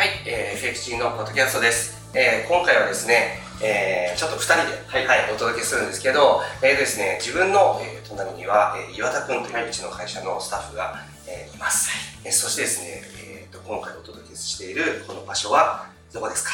はい、えー、フェクチンのポッドキャストです。えー、今回はですね、えー、ちょっと2人で、はい、はい、お届けするんですけど、えーですね、自分の、えー、隣には、えー、岩田君といううちの会社のスタッフが、えー、います。はい、えー、そしてですね、えーと、今回お届けしているこの場所はどこですか？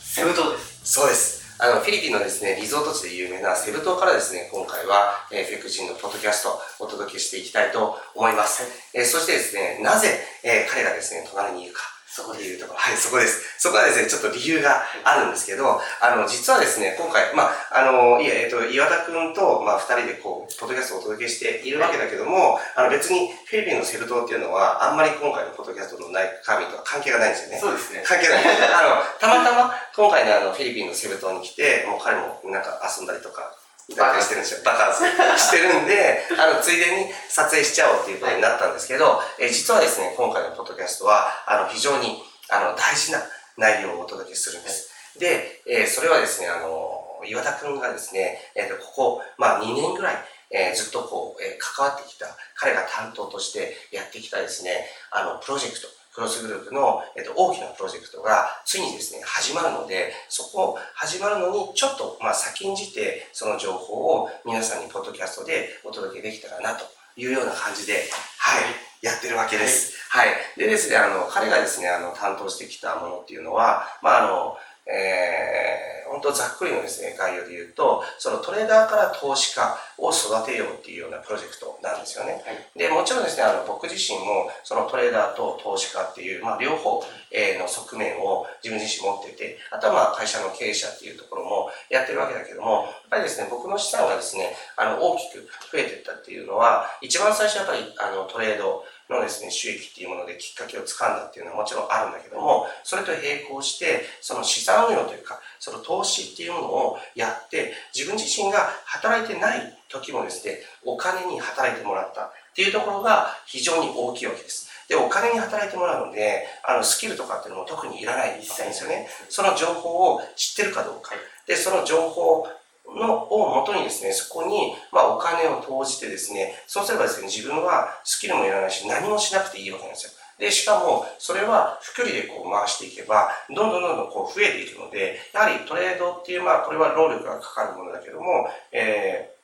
セブ島です。そうです。あの、フィリピンのですね、リゾート地で有名なセブ島からですね、今回は、えー、フェクチンのポッドキャストをお届けしていきたいと思います。はい、えー、そしてですね、なぜ、えー、彼がですね、隣にいるか。そこでいうところ。はい、そこです。そこはですね、ちょっと理由があるんですけど、あの、実はですね、今回、まあ、あの、いえ、えっと、岩田くんと、まあ、二人でこう、ポッドキャストをお届けしているわけだけども、あの、別にフィリピンのセブ島っていうのは、あんまり今回のポッドキャストのない神とは関係がないんですよね。そうですね。関係ない。あの、たまたま、今回ね、あの、フィリピンのセブ島に来て、もう彼もなんか遊んだりとか、バカしてるんですよ。バカしてるんで、あの、ついでに撮影しちゃおうっていうことになったんですけど、え実はですね、今回のポッドキャストは、あの、非常に、あの、大事な内容をお届けするんです。で、えー、それはですね、あの、岩田くんがですね、えー、とここ、まあ2年ぐらい、えー、ずっとこう、えー、関わってきた、彼が担当としてやってきたですね、あの、プロジェクト、クロスグループの、えっと、大きなプロジェクトがついにですね、始まるので、そこを始まるのにちょっと、まあ、先んじてその情報を皆さんにポッドキャストでお届けできたらなというような感じで、はい、やってるわけです。はい。でですね、あの、彼がですね、あの、担当してきたものっていうのは、まあ、あの、えー、本当ざっくりのですね、概要で言うと、そのトレーダーから投資家を育てようっていうようなプロジェクトなんですよね。はい、で、もちろんですね、あの、僕自身も、そのトレーダーと投資家っていう、まあ、両方、えー、の側面を自分自身持ってて、あとはまあ、会社の経営者っていうところもやってるわけだけども、やっぱりですね、僕の資産がですね、あの、大きく増えていったっていうのは、一番最初やっぱり、あの、トレード、のですね、収益っていうものできっかけをつかんだっていうのはもちろんあるんだけども、それと並行して、その資産運用というか、その投資っていうものをやって、自分自身が働いてない時もですね、お金に働いてもらったっていうところが非常に大きいわけです。で、お金に働いてもらうので、あの、スキルとかっていうのも特にいらないんですよね。その情報を知ってるかどうか。で、その情報のをもとにですね、そこに、まあ、お金を投じてですね、そうすればですね、自分はスキルもいらないし、何もしなくていいわけなんですよ。で、しかも、それは、複利でこう回していけば、どんどんどんどんこう増えていくので、やはりトレードっていう、まあ、これは労力がかかるものだけども、え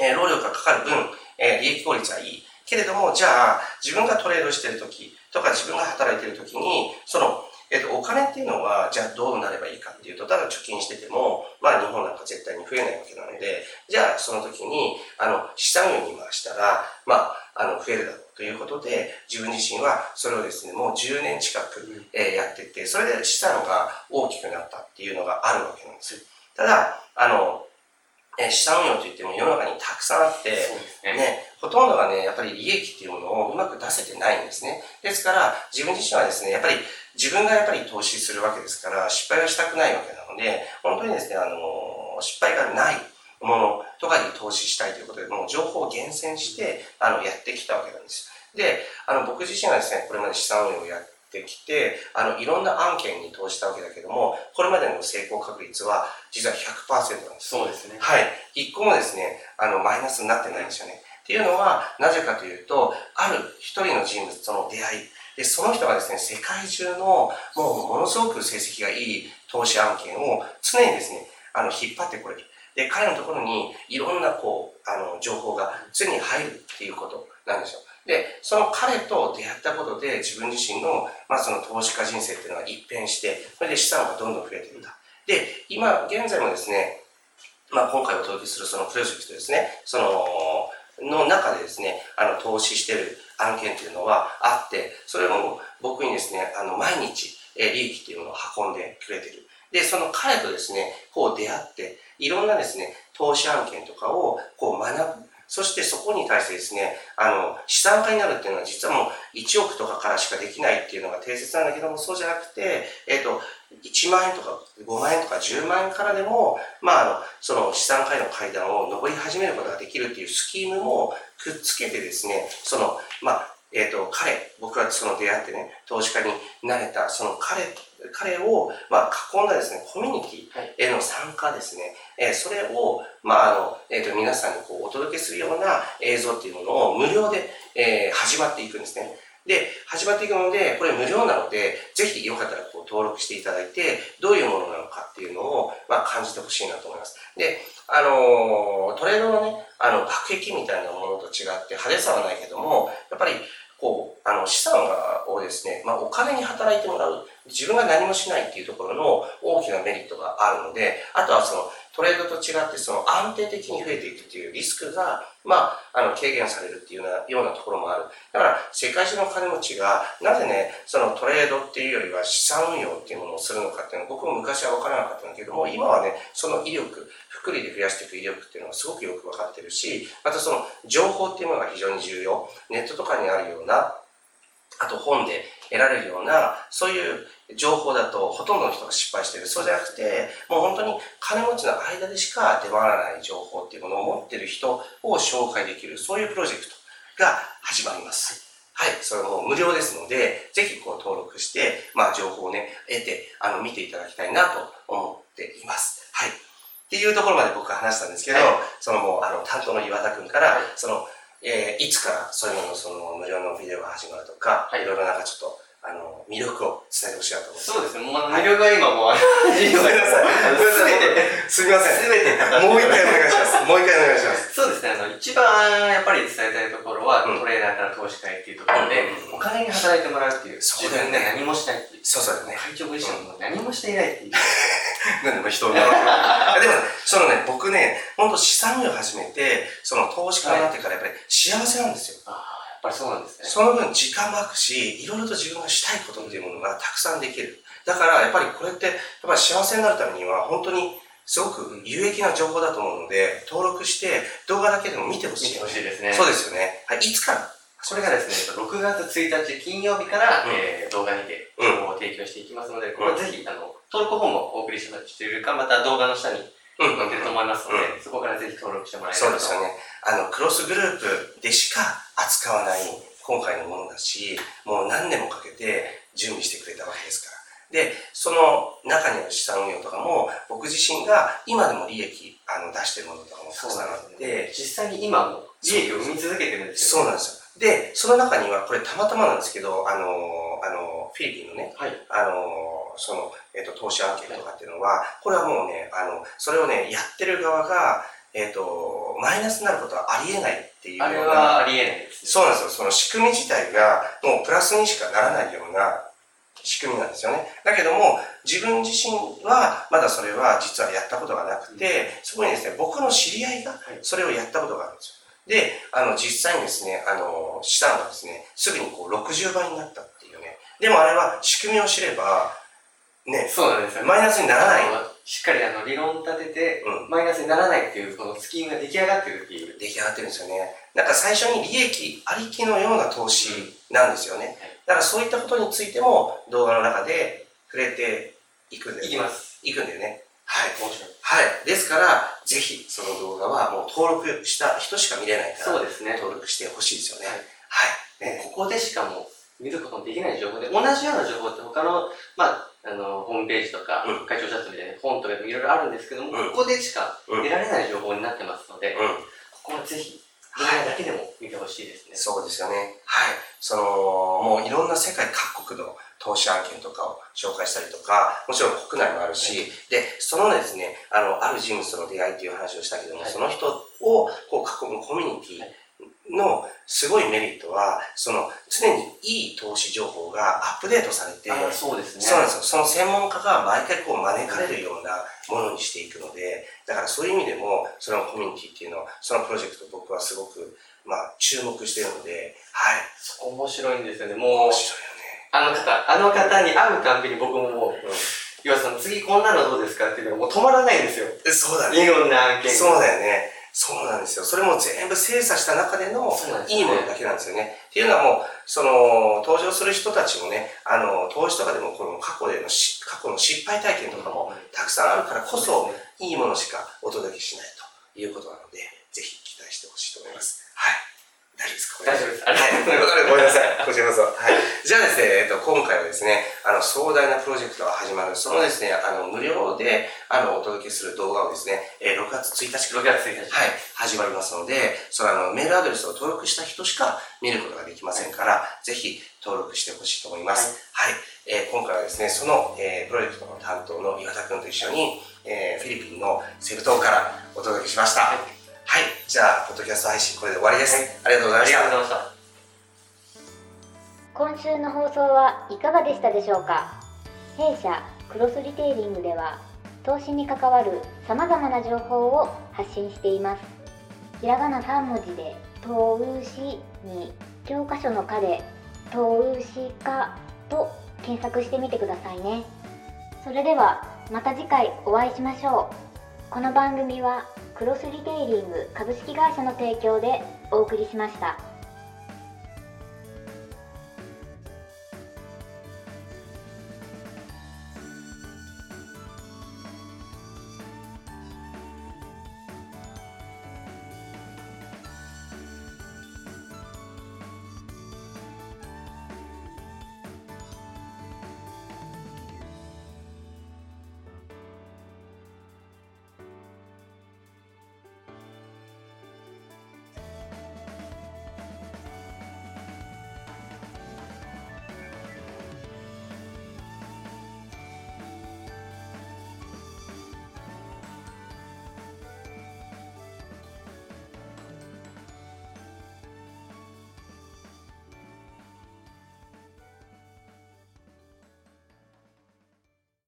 ー、えー、労力がかかる分、えー、利益効率はいい。けれども、じゃあ、自分がトレードしてるときとか、自分が働いてるときに、その、えっと、お金っていうのは、じゃあどうなればいいかっていうと、ただ貯金してても、まあ日本なんか絶対に増えないわけなので、じゃあその時に、あの、資産運用に回したら、まあ、あの、増えるだろうということで、自分自身はそれをですね、もう10年近く、えー、やってて、それで資産が大きくなったっていうのがあるわけなんですよ。ただ、あの、え資産運用といっても世の中にたくさんあって、ね、ね、ほとんどがね、やっぱり利益っていうものをうまく出せてないんですね。ですから、自分自身はですね、やっぱり自分がやっぱり投資するわけですから、失敗はしたくないわけなので、本当にですね、あの、失敗がないものとかに投資したいということで、もう情報を厳選して、あの、やってきたわけなんです。で、あの、僕自身はですね、これまで資産運用をやってきて、あの、いろんな案件に投じたわけだけども、これまでの成功確率は実は100%なんです。そうですね。はい。一個もですね、あの、マイナスになってないんですよね。っていうのは、なぜかというと、ある一人の人物との出会い、で、その人がですね、世界中のもうものすごく成績がいい投資案件を常にですね、あの、引っ張ってこれる。で、彼のところにいろんなこう、あの、情報が常に入るっていうことなんですよ。で、その彼と出会ったことで自分自身の、まあその投資家人生っていうのは一変して、それで資産がどんどん増えているんだ。で、今、現在もですね、まあ今回お届けするそのプロジェクトですね、その、の中でですね、あの、投資してる案件というのはあって、それも僕にですね、あの、毎日、え利益っていうものを運んでくれてる。で、その彼とですね、こう出会って、いろんなですね、投資案件とかをこう学ぶ。そしてそこに対してですね、あの、資産家になるっていうのは実はもう1億とかからしかできないっていうのが定説なんだけども、そうじゃなくて、えっ、ー、と、1万円とか5万円とか10万円からでも、まあ、あの、その資産家への階段を上り始めることができるっていうスキームもくっつけてですね、その、まあ、えっ、ー、と、彼、僕はその出会ってね、投資家になれた、その彼、彼を、まあ、囲んだですね、コミュニティへの参加ですね、えー、それを、まあ、あの、えっ、ー、と、皆さんにこう、お届けするような映像っていうものを無料で、えー、始まっていくんですね。で、始まっていくので、これ無料なので、ぜひよかったらこう登録していただいて、どういうものなのかっていうのを、まあ、感じてほしいなと思います。で、あのー、トレードのね、あの、爆撃みたいなものと違って派手さはないけども、やっぱり、こう、あの、資産をですね、まあ、お金に働いてもらう、自分が何もしないっていうところの大きなメリットがあるので、あとはその、トレードと違ってその安定的に増えていくっていうリスクが、まあ、あの、軽減されるっていうようなようなところもある。だから、世界中の金持ちが、なぜね、そのトレードっていうよりは資産運用っていうものをするのかっていうのは、僕も昔は分からなかったんだけども、今はね、その威力、福利で増やしていく威力っていうのはすごくよく分かってるし、またその情報っていうのが非常に重要。ネットとかにあるような、あと本で得られるような、そういう情報だとほとんどの人が失敗してる。そうじゃなくて、もう本当に金持ちの間でしか出回らない情報っていうものを持ってる人を紹介できる、そういうプロジェクトが始まります。はい、それも無料ですので、ぜひこう登録して、まあ情報をね、得て、あの、見ていただきたいなと思っています。はい。っていうところまで僕は話したんですけど、はい、そのもう、あの、担当の岩田君から、はい、その、えー、いつからそういうののその無料のビデオが始まるとか、はい、いろいろなんかちょっとあの、魅力を伝えてほしいなと思います。そうですね。もう、魅力は今もう、ごめんなさい。すべて、すみません。すべて、もう一回お願いします。もう一回お願いします。そうですね。あの、一番やっぱり伝えたいところは、トレーナーから投資家っていうところで、お金に働いてもらうっていう。そうだよね。何もしないっていう。そうそうね。会長ご自身も何もしていないっていう。なんで人をでも、そのね、僕ね、本当資産運用始めて、その投資家になってからやっぱり幸せなんですよ。ぱりそうなんですね。その分時間も空くし、いろいろと自分がしたいことっていうものがたくさんできる。だからやっぱりこれって、やっぱり幸せになるためには本当にすごく有益な情報だと思うので、登録して動画だけでも見てほしい。見てほしいですね。そうですよね。はい、いつから？これがですね、6月1日金曜日から、うん、えー、動画にて情報を提供していきますので、これぜひ、あの、登録フォームをお送りしているか、また動画の下に載ってると思いますので、そこからぜひ登録してもらえればと。そうですよね。あの、クロスグループでしか扱わない今回のものだし、もう何年もかけて準備してくれたわけですから。で、その中にある資産運用とかも、僕自身が今でも利益あの出してるものとかもたくさんあって、ね、実際に今も利益を生み続けてるんですよ、ね、そうなんですよ。で、その中には、これたまたまなんですけど、あの、あの、フィリピンのね、はい、あの、その、えっ、ー、と、投資案件とかっていうのは、これはもうね、あの、それをね、やってる側が、えっ、ー、と、マイナスになることはありえないっていうあれはありえないです、ね、そうなんですよ。その仕組み自体がもうプラスにしかならないような仕組みなんですよね。だけども、自分自身はまだそれは実はやったことがなくて、うん、そこにですね、僕の知り合いがそれをやったことがあるんですよ。で、あの、実際にですね、あの、資産がですね、すぐにこう60倍になったっていうね。でもあれは仕組みを知れば、ね、そうなんですよ、ね、マイナスにならない。しっかりあの理論立てて、マイナスにならないっていう、このスキームが出来上がってるっていう。出来上がってるんですよね。なんか最初に利益ありきのような投資なんですよね。だからそういったことについても動画の中で触れていくんだよね。いきます。いくんだよね。はい。面白い。はい。ですから、ぜひその動画はもう登録した人しか見れないから、そうですね。登録してほしいですよね。はい。ね、ここでしかも見ることのできない情報で、同じような情報って他の、まあ、あの、ホームページとか、うん、会長チャットみたいな本とかいろいろあるんですけども、うん、ここでしか得られない情報になってますので、うん、ここはぜひ、動画だけでも見てほしいですね、はい。そうですよね。はい。その、もういろんな世界各国の投資案件とかを紹介したりとか、もちろん国内もあるし、はい、で、そのですね、あの、ある人物との出会いっていう話をしたけども、はい、その人をこう囲むコミュニティ、のすごいメリットは、その常にいい投資情報がアップデートされて、そうですね。そうなんですよ。その専門家が毎回こう招かれるようなものにしていくので、だからそういう意味でも、そのコミュニティっていうのを、そのプロジェクト僕はすごく、まあ、注目しているので、はい。そこ面白いんですよね。もう、面白いよね。あの方、あの方に会うたんびに僕ももう、うん岩さん、次こんなのどうですかっていうのがもう止まらないんですよ。そうだね。いろんな案件そうだよね。そうなんですよ。それも全部精査した中でのいいものだけなんですよね。っていうのはもう、その、登場する人たちもね、あの、投資とかでもこの過去でのし、過去の失敗体験とかもたくさんあるからこそ、いいものしかお届けしないということなので、ぜひ期待してほしいと思います。はい。大丈夫ですか？大丈夫です。はい。ごめんなさい。こちらこそ。はい。じゃあですね、えっと、今回はですね、あの、壮大なプロジェクトが始まる、そのですね、あの、無料で、あの、お届けする動画をですね、えー、6月1日6月1日。はい、始まりますので、そのあの、メールアドレスを登録した人しか見ることができませんから、ぜひ登録してほしいと思います。はい。えー今回はですね、その、えープロジェクトの担当の岩田くんと一緒に、えーフィリピンのセブ島からお届けしました。はいはい。じゃあ、ポッドキャスト配信これで終わりです。はいありがとうございありましたがとうございました。今週の放送はいかがでしたでしょうか？弊社クロスリテイリングでは投資に関わるさまざまな情報を発信していますひらがな3文字で「投資」に教科書の「科」で「投資家」と検索してみてくださいねそれではまた次回お会いしましょうこの番組はクロスリテイリング株式会社の提供でお送りしました。